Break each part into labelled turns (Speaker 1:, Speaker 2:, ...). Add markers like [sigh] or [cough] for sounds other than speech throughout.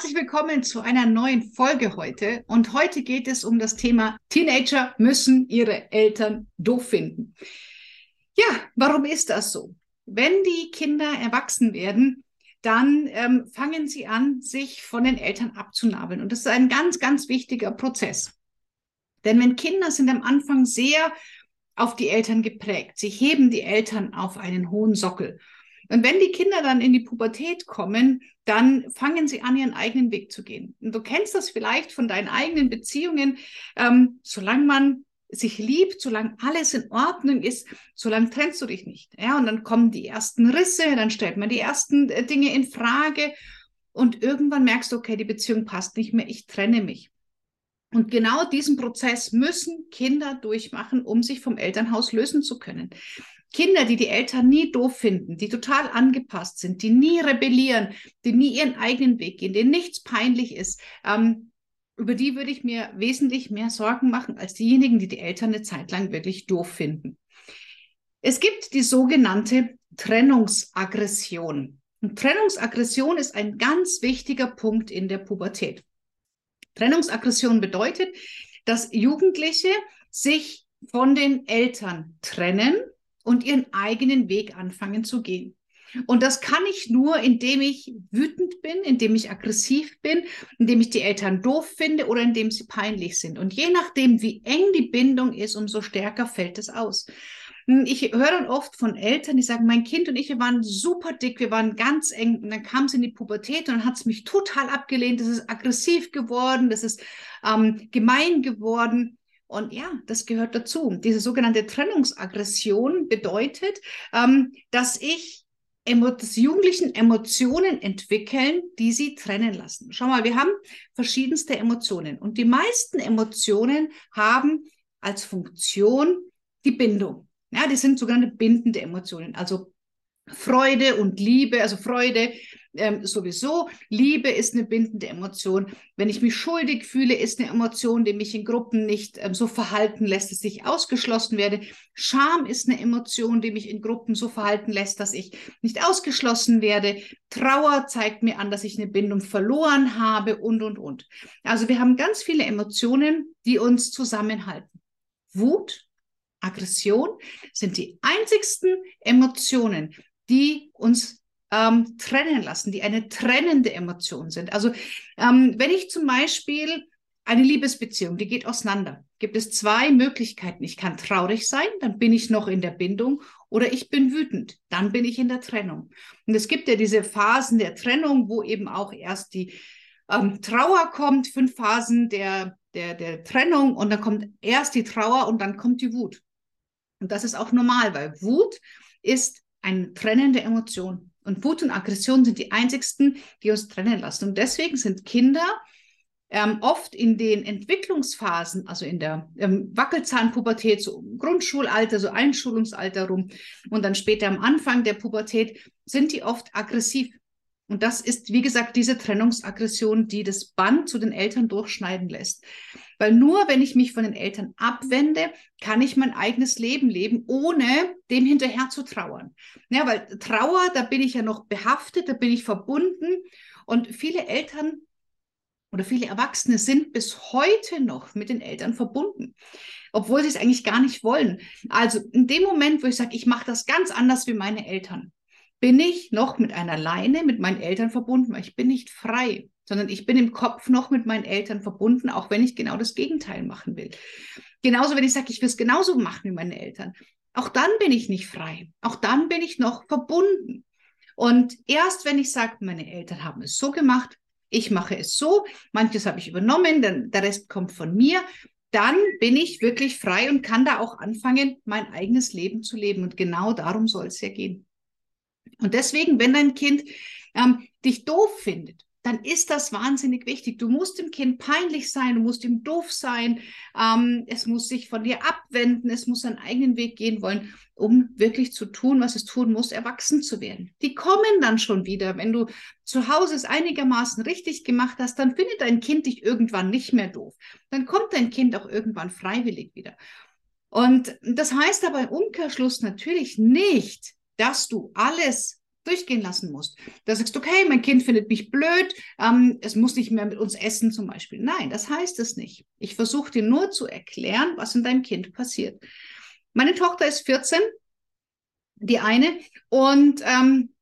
Speaker 1: herzlich willkommen zu einer neuen Folge heute. Und heute geht es um das Thema Teenager müssen ihre Eltern doof finden. Ja, warum ist das so? Wenn die Kinder erwachsen werden, dann ähm, fangen sie an, sich von den Eltern abzunabeln. Und das ist ein ganz, ganz wichtiger Prozess. Denn wenn Kinder sind am Anfang sehr auf die Eltern geprägt, sie heben die Eltern auf einen hohen Sockel. Und wenn die Kinder dann in die Pubertät kommen, dann fangen sie an, ihren eigenen Weg zu gehen. Und du kennst das vielleicht von deinen eigenen Beziehungen. Ähm, solange man sich liebt, solange alles in Ordnung ist, solange trennst du dich nicht. Ja, und dann kommen die ersten Risse, dann stellt man die ersten äh, Dinge in Frage und irgendwann merkst du, okay, die Beziehung passt nicht mehr, ich trenne mich. Und genau diesen Prozess müssen Kinder durchmachen, um sich vom Elternhaus lösen zu können. Kinder, die die Eltern nie doof finden, die total angepasst sind, die nie rebellieren, die nie ihren eigenen Weg gehen, denen nichts peinlich ist, ähm, über die würde ich mir wesentlich mehr Sorgen machen als diejenigen, die die Eltern eine Zeit lang wirklich doof finden. Es gibt die sogenannte Trennungsaggression. Und Trennungsaggression ist ein ganz wichtiger Punkt in der Pubertät. Trennungsaggression bedeutet, dass Jugendliche sich von den Eltern trennen und ihren eigenen Weg anfangen zu gehen. Und das kann ich nur, indem ich wütend bin, indem ich aggressiv bin, indem ich die Eltern doof finde oder indem sie peinlich sind. Und je nachdem, wie eng die Bindung ist, umso stärker fällt es aus. Hm, ich höre dann oft von Eltern, die sagen, mein Kind und ich, wir waren super dick, wir waren ganz eng. Und dann kam sie in die Pubertät und dann hat es mich total abgelehnt. Das ist aggressiv geworden, das ist ähm, gemein geworden. Und ja, das gehört dazu. Diese sogenannte Trennungsaggression bedeutet, ähm, dass ich dass Jugendlichen Emotionen entwickeln, die sie trennen lassen. Schau mal, wir haben verschiedenste Emotionen und die meisten Emotionen haben als Funktion die Bindung. Ja, die sind sogenannte bindende Emotionen, also Freude und Liebe, also Freude ähm, sowieso. Liebe ist eine bindende Emotion. Wenn ich mich schuldig fühle, ist eine Emotion, die mich in Gruppen nicht ähm, so verhalten lässt, dass ich ausgeschlossen werde. Scham ist eine Emotion, die mich in Gruppen so verhalten lässt, dass ich nicht ausgeschlossen werde. Trauer zeigt mir an, dass ich eine Bindung verloren habe und, und, und. Also wir haben ganz viele Emotionen, die uns zusammenhalten. Wut, Aggression sind die einzigsten Emotionen, die uns ähm, trennen lassen, die eine trennende Emotion sind. Also ähm, wenn ich zum Beispiel eine Liebesbeziehung, die geht auseinander, gibt es zwei Möglichkeiten. Ich kann traurig sein, dann bin ich noch in der Bindung, oder ich bin wütend, dann bin ich in der Trennung. Und es gibt ja diese Phasen der Trennung, wo eben auch erst die ähm, Trauer kommt, fünf Phasen der, der, der Trennung und dann kommt erst die Trauer und dann kommt die Wut. Und das ist auch normal, weil Wut ist eine trennende Emotion. Und Wut und Aggression sind die einzigsten, die uns trennen lassen. Und deswegen sind Kinder ähm, oft in den Entwicklungsphasen, also in der ähm, Wackelzahnpubertät, so Grundschulalter, so Einschulungsalter rum und dann später am Anfang der Pubertät, sind die oft aggressiv. Und das ist, wie gesagt, diese Trennungsaggression, die das Band zu den Eltern durchschneiden lässt. Weil nur wenn ich mich von den Eltern abwende, kann ich mein eigenes Leben leben, ohne dem hinterher zu trauern. Ja, weil Trauer, da bin ich ja noch behaftet, da bin ich verbunden. Und viele Eltern oder viele Erwachsene sind bis heute noch mit den Eltern verbunden, obwohl sie es eigentlich gar nicht wollen. Also in dem Moment, wo ich sage, ich mache das ganz anders wie meine Eltern, bin ich noch mit einer Leine mit meinen Eltern verbunden, weil ich bin nicht frei, sondern ich bin im Kopf noch mit meinen Eltern verbunden, auch wenn ich genau das Gegenteil machen will. Genauso, wenn ich sage, ich will es genauso machen wie meine Eltern. Auch dann bin ich nicht frei. Auch dann bin ich noch verbunden. Und erst wenn ich sage, meine Eltern haben es so gemacht, ich mache es so, manches habe ich übernommen, dann der Rest kommt von mir, dann bin ich wirklich frei und kann da auch anfangen, mein eigenes Leben zu leben. Und genau darum soll es ja gehen. Und deswegen, wenn dein Kind ähm, dich doof findet, dann ist das wahnsinnig wichtig. Du musst dem Kind peinlich sein, du musst ihm doof sein, ähm, es muss sich von dir abwenden, es muss seinen eigenen Weg gehen wollen, um wirklich zu tun, was es tun muss, erwachsen zu werden. Die kommen dann schon wieder. Wenn du zu Hause es einigermaßen richtig gemacht hast, dann findet dein Kind dich irgendwann nicht mehr doof. Dann kommt dein Kind auch irgendwann freiwillig wieder. Und das heißt aber im Umkehrschluss natürlich nicht, dass du alles durchgehen lassen musst. Da sagst du, okay, mein Kind findet mich blöd, ähm, es muss nicht mehr mit uns essen zum Beispiel. Nein, das heißt es nicht. Ich versuche dir nur zu erklären, was in deinem Kind passiert. Meine Tochter ist 14, die eine, und ähm,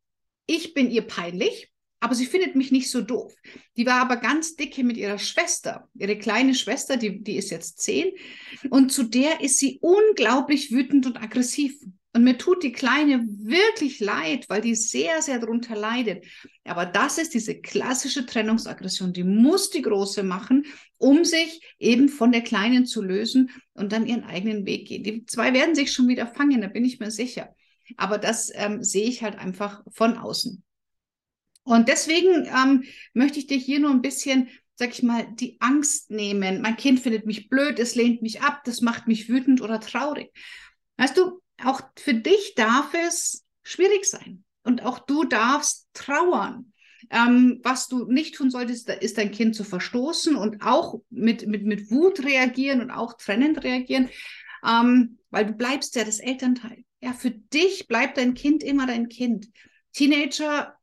Speaker 1: ich bin ihr peinlich aber sie findet mich nicht so doof. Die war aber ganz dicke mit ihrer Schwester, ihre kleine Schwester, die, die ist jetzt zehn. Und zu der ist sie unglaublich wütend und aggressiv. Und mir tut die Kleine wirklich leid, weil die sehr, sehr darunter leidet. Aber das ist diese klassische Trennungsaggression. Die muss die Große machen, um sich eben von der Kleinen zu lösen und dann ihren eigenen Weg gehen. Die zwei werden sich schon wieder fangen, da bin ich mir sicher. Aber das ähm, sehe ich halt einfach von außen. Und deswegen ähm, möchte ich dir hier nur ein bisschen, sag ich mal, die Angst nehmen. Mein Kind findet mich blöd, es lehnt mich ab, das macht mich wütend oder traurig. Weißt du, auch für dich darf es schwierig sein. Und auch du darfst trauern. Ähm, was du nicht tun solltest, ist dein Kind zu verstoßen und auch mit, mit, mit Wut reagieren und auch trennend reagieren, ähm, weil du bleibst ja das Elternteil. Ja, für dich bleibt dein Kind immer dein Kind. Teenager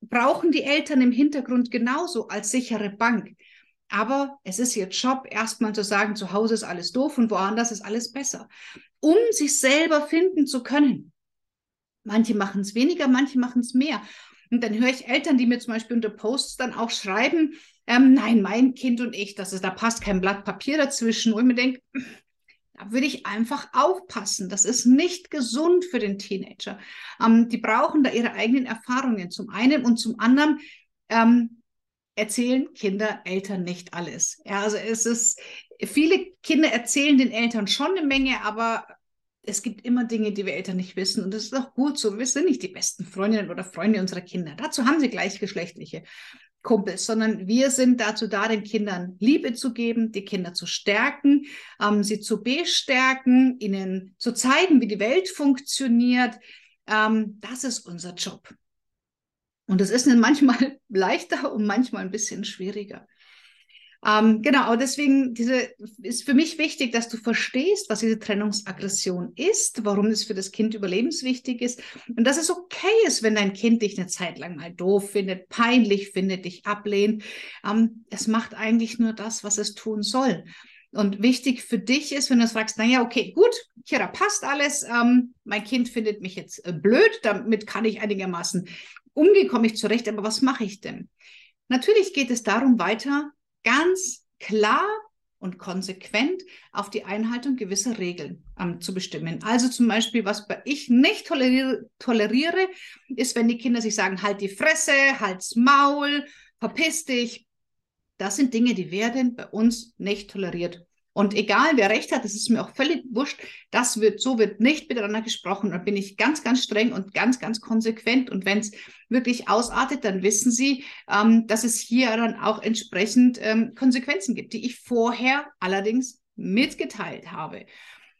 Speaker 1: brauchen die Eltern im Hintergrund genauso als sichere Bank. Aber es ist ihr Job, erstmal zu sagen, zu Hause ist alles doof und woanders ist alles besser, um sich selber finden zu können. Manche machen es weniger, manche machen es mehr. Und dann höre ich Eltern, die mir zum Beispiel unter Posts dann auch schreiben, ähm, nein, mein Kind und ich, das ist, da passt kein Blatt Papier dazwischen. Und ich mir denke, da würde ich einfach aufpassen. Das ist nicht gesund für den Teenager. Ähm, die brauchen da ihre eigenen Erfahrungen zum einen und zum anderen ähm, erzählen Kinder Eltern nicht alles. Ja, also es ist, viele Kinder erzählen den Eltern schon eine Menge, aber es gibt immer Dinge, die wir Eltern nicht wissen. Und das ist auch gut so. Wir sind nicht die besten Freundinnen oder Freunde unserer Kinder. Dazu haben sie gleichgeschlechtliche Kumpels, sondern wir sind dazu da, den Kindern Liebe zu geben, die Kinder zu stärken, ähm, sie zu bestärken, ihnen zu zeigen, wie die Welt funktioniert. Ähm, das ist unser Job. Und es ist manchmal [laughs] leichter und manchmal ein bisschen schwieriger. Ähm, genau, aber deswegen diese, ist für mich wichtig, dass du verstehst, was diese Trennungsaggression ist, warum es für das Kind überlebenswichtig ist und dass es okay ist, wenn dein Kind dich eine Zeit lang mal doof findet, peinlich findet, dich ablehnt. Ähm, es macht eigentlich nur das, was es tun soll. Und wichtig für dich ist, wenn du fragst, naja, okay, gut, Kira, passt alles, ähm, mein Kind findet mich jetzt äh, blöd, damit kann ich einigermaßen umgehen, komme ich zurecht, aber was mache ich denn? Natürlich geht es darum, weiter ganz klar und konsequent auf die Einhaltung gewisser Regeln ähm, zu bestimmen. Also zum Beispiel, was ich nicht toleriere, toleriere, ist, wenn die Kinder sich sagen, halt die Fresse, halt's Maul, verpiss dich. Das sind Dinge, die werden bei uns nicht toleriert. Und egal, wer recht hat, das ist mir auch völlig wurscht. Das wird, so wird nicht miteinander gesprochen. Da bin ich ganz, ganz streng und ganz, ganz konsequent. Und wenn es wirklich ausartet, dann wissen Sie, ähm, dass es hier dann auch entsprechend ähm, Konsequenzen gibt, die ich vorher allerdings mitgeteilt habe.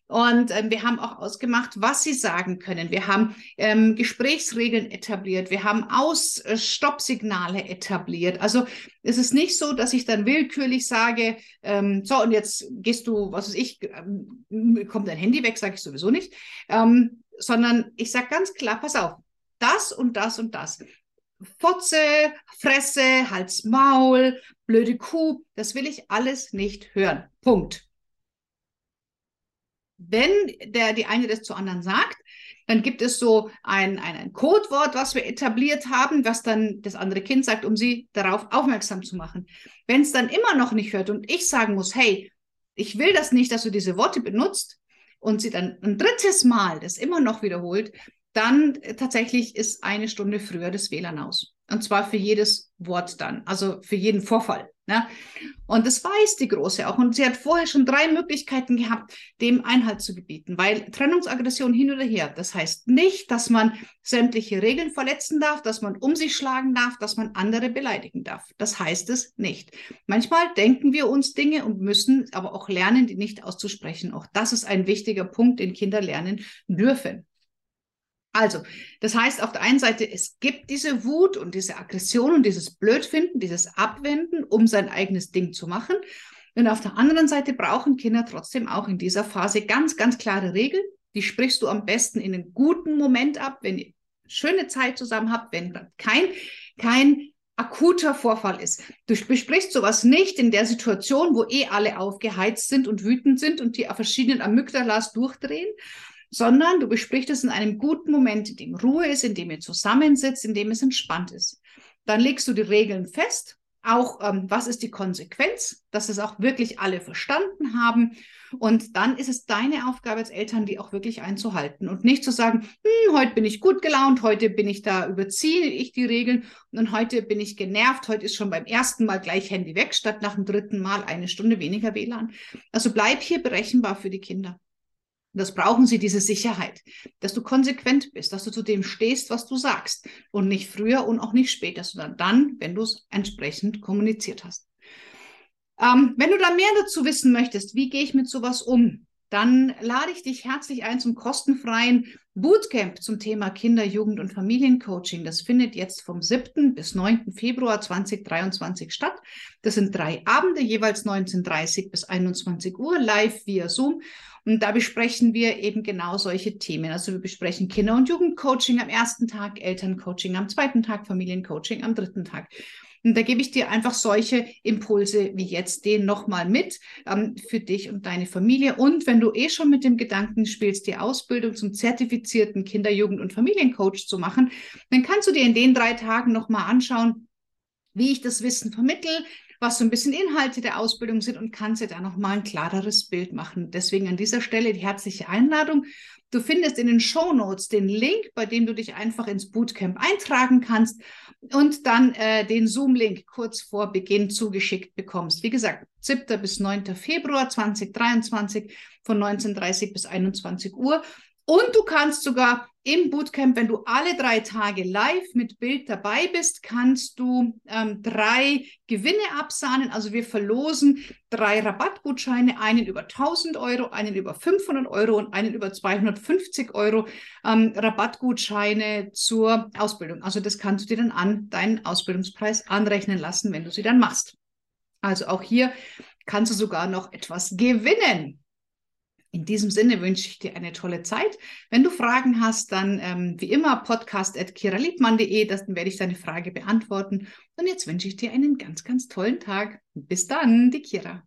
Speaker 1: Und ähm, wir haben auch ausgemacht, was sie sagen können. Wir haben ähm, Gesprächsregeln etabliert. Wir haben Aus-Stopp-Signale etabliert. Also es ist nicht so, dass ich dann willkürlich sage, ähm, so und jetzt gehst du, was weiß ich, ähm, kommt dein Handy weg, sage ich sowieso nicht, ähm, sondern ich sage ganz klar, pass auf, das und das und das. Fotze, Fresse, Hals, Maul, blöde Kuh, das will ich alles nicht hören. Punkt. Wenn der, die eine das zu anderen sagt, dann gibt es so ein, ein, ein Codewort, was wir etabliert haben, was dann das andere Kind sagt, um sie darauf aufmerksam zu machen. Wenn es dann immer noch nicht hört und ich sagen muss, hey, ich will das nicht, dass du diese Worte benutzt und sie dann ein drittes Mal das immer noch wiederholt, dann tatsächlich ist eine Stunde früher das WLAN aus. Und zwar für jedes Wort dann, also für jeden Vorfall. Ne? Und das weiß die Große auch. Und sie hat vorher schon drei Möglichkeiten gehabt, dem Einhalt zu gebieten, weil Trennungsaggression hin oder her, das heißt nicht, dass man sämtliche Regeln verletzen darf, dass man um sich schlagen darf, dass man andere beleidigen darf. Das heißt es nicht. Manchmal denken wir uns Dinge und müssen aber auch lernen, die nicht auszusprechen. Auch das ist ein wichtiger Punkt, den Kinder lernen dürfen. Also, das heißt auf der einen Seite, es gibt diese Wut und diese Aggression und dieses Blödfinden, dieses Abwenden, um sein eigenes Ding zu machen. Und auf der anderen Seite brauchen Kinder trotzdem auch in dieser Phase ganz, ganz klare Regeln. Die sprichst du am besten in einem guten Moment ab, wenn schöne Zeit zusammen habt, wenn kein, kein akuter Vorfall ist. Du besprichst sowas nicht in der Situation, wo eh alle aufgeheizt sind und wütend sind und die verschiedenen Amygdalas durchdrehen, sondern du besprichst es in einem guten Moment, in dem Ruhe ist, in dem ihr zusammensitzt, in dem es entspannt ist. Dann legst du die Regeln fest auch, ähm, was ist die Konsequenz, dass es auch wirklich alle verstanden haben. Und dann ist es deine Aufgabe als Eltern, die auch wirklich einzuhalten und nicht zu sagen, hm, heute bin ich gut gelaunt, heute bin ich da, überziehe ich die Regeln und heute bin ich genervt, heute ist schon beim ersten Mal gleich Handy weg, statt nach dem dritten Mal eine Stunde weniger WLAN. Also bleib hier berechenbar für die Kinder. Und das brauchen sie, diese Sicherheit, dass du konsequent bist, dass du zu dem stehst, was du sagst und nicht früher und auch nicht später, sondern dann, wenn du es entsprechend kommuniziert hast. Ähm, wenn du da mehr dazu wissen möchtest, wie gehe ich mit sowas um, dann lade ich dich herzlich ein zum kostenfreien Bootcamp zum Thema Kinder-, Jugend- und Familiencoaching. Das findet jetzt vom 7. bis 9. Februar 2023 statt. Das sind drei Abende, jeweils 19.30 bis 21 Uhr, live via Zoom. Und da besprechen wir eben genau solche Themen. Also wir besprechen Kinder- und Jugendcoaching am ersten Tag, Elterncoaching am zweiten Tag, Familiencoaching am dritten Tag. Und da gebe ich dir einfach solche Impulse wie jetzt den nochmal mit ähm, für dich und deine Familie. Und wenn du eh schon mit dem Gedanken spielst, die Ausbildung zum zertifizierten Kinder-, Jugend- und Familiencoach zu machen, dann kannst du dir in den drei Tagen nochmal anschauen, wie ich das Wissen vermittel, was so ein bisschen Inhalte der Ausbildung sind und kannst dir da nochmal ein klareres Bild machen. Deswegen an dieser Stelle die herzliche Einladung. Du findest in den Show Notes den Link, bei dem du dich einfach ins Bootcamp eintragen kannst und dann äh, den Zoom-Link kurz vor Beginn zugeschickt bekommst. Wie gesagt, 7. bis 9. Februar 2023 von 19.30 bis 21 Uhr. Und du kannst sogar im Bootcamp, wenn du alle drei Tage live mit Bild dabei bist, kannst du ähm, drei Gewinne absahnen. Also wir verlosen drei Rabattgutscheine, einen über 1000 Euro, einen über 500 Euro und einen über 250 Euro ähm, Rabattgutscheine zur Ausbildung. Also das kannst du dir dann an deinen Ausbildungspreis anrechnen lassen, wenn du sie dann machst. Also auch hier kannst du sogar noch etwas gewinnen. In diesem Sinne wünsche ich dir eine tolle Zeit. Wenn du Fragen hast, dann ähm, wie immer podcast.kiraliebmann.de, dann werde ich deine Frage beantworten. Und jetzt wünsche ich dir einen ganz, ganz tollen Tag. Bis dann, die Kira.